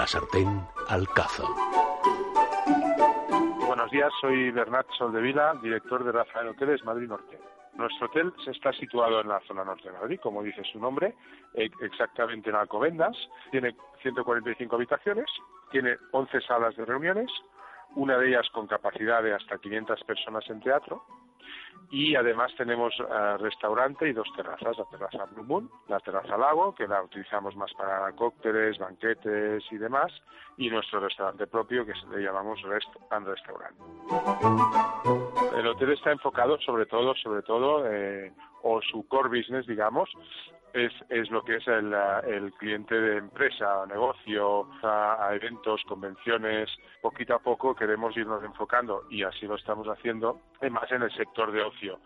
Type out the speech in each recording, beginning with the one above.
la sartén al cazo. Buenos días, soy Bernat Soldevila, director de Rafael Hoteles Madrid Norte. Nuestro hotel se está situado en la zona norte de Madrid, como dice su nombre, e- exactamente en Alcobendas. Tiene 145 habitaciones, tiene 11 salas de reuniones, una de ellas con capacidad de hasta 500 personas en teatro, y además tenemos eh, restaurante y dos terrazas, la terraza Blue Moon, la terraza Lago, que la utilizamos más para cócteles, banquetes y demás, y nuestro restaurante propio que le llamamos Rest and Restaurant. El hotel está enfocado sobre todo, sobre todo, eh, o su core business, digamos, es, es lo que es el, cliente de empresa, negocio, a, eventos, convenciones. Poquito a poco queremos irnos enfocando, y así lo estamos haciendo, en más en el sector de ocio.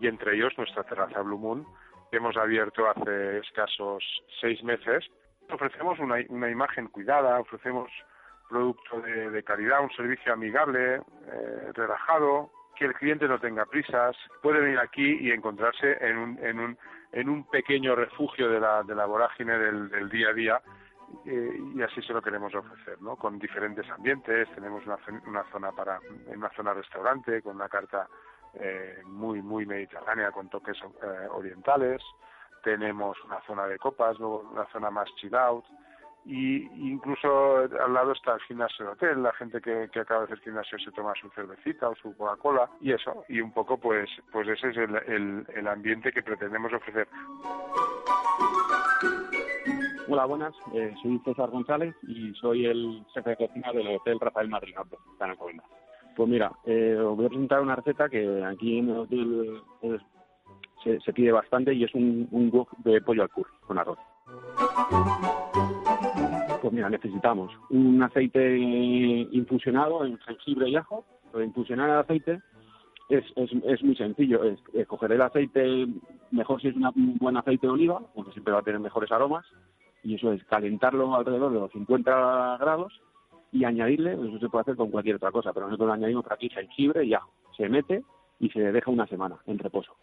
Y entre ellos nuestra terraza Blue Moon, que hemos abierto hace escasos seis meses. Ofrecemos una, una imagen cuidada, ofrecemos producto de, de calidad, un servicio amigable, eh, relajado, que el cliente no tenga prisas, puede venir aquí y encontrarse en un, en un, en un pequeño refugio de la, de la vorágine del, día a día eh, y así se lo queremos ofrecer, ¿no? Con diferentes ambientes, tenemos una, una zona para, una zona restaurante con una carta eh, muy muy mediterránea con toques eh, orientales, tenemos una zona de copas, luego una zona más chill out, y incluso al lado está el gimnasio de hotel, la gente que, que acaba de hacer gimnasio se toma su cervecita o su Coca-Cola y eso, y un poco pues pues ese es el, el, el ambiente que pretendemos ofrecer. Hola, buenas. Eh, soy César González y soy el jefe de cocina del Hotel Rafael Madrid Norte, está en Alcobendas. Pues mira, eh, os voy a presentar una receta que aquí en el hotel es- se, se pide bastante y es un, un wok de pollo al curry con arroz. Pues mira, necesitamos un aceite infusionado en jengibre y ajo. De infusionar el aceite es, es, es muy sencillo. Es, coger el aceite, mejor si es una- un buen aceite de oliva, porque siempre va a tener mejores aromas. Y eso es calentarlo alrededor de los 50 grados y añadirle, eso se puede hacer con cualquier otra cosa, pero nosotros le añadimos aquí jengibre y ajo. Se mete y se deja una semana en reposo.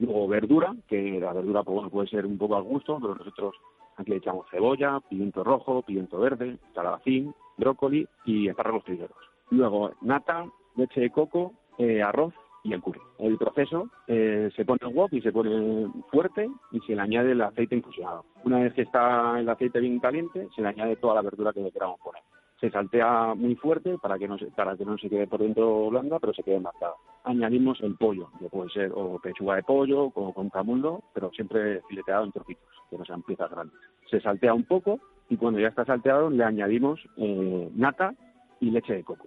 Luego verdura, que la verdura pues, puede ser un poco al gusto, pero nosotros aquí le echamos cebolla, pimiento rojo, pimiento verde, calabacín, brócoli y espárragos trigueros. Luego nata, leche de coco, eh, arroz y el curry. El proceso eh, se pone el wok y se pone fuerte y se le añade el aceite infusionado. Una vez que está el aceite bien caliente, se le añade toda la verdura que le queramos poner. Se saltea muy fuerte para que no se, para que no se quede por dentro blanda, pero se quede marcada. Añadimos el pollo, que puede ser o pechuga de pollo o con camundo, pero siempre fileteado en trocitos, que no sean piezas grandes. Se saltea un poco y cuando ya está salteado le añadimos eh, nata y leche de coco.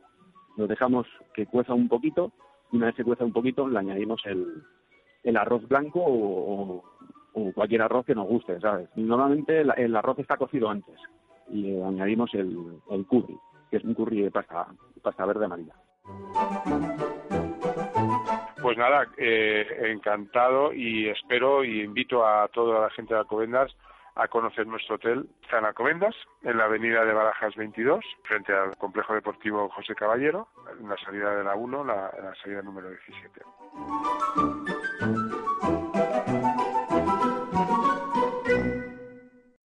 Lo dejamos que cueza un poquito y una vez que cueza un poquito le añadimos el, el arroz blanco o cualquier arroz que nos guste, ¿sabes? Normalmente el, el arroz está cocido antes y añadimos el, el curry, que es un curry de pasta, pasta verde amarilla. Pues nada, eh, encantado y espero y invito a toda la gente de Alcobendas a conocer nuestro hotel. En Alcobendas, en la avenida de Barajas 22, frente al complejo deportivo José Caballero, en la salida de la 1, la, la salida número 17.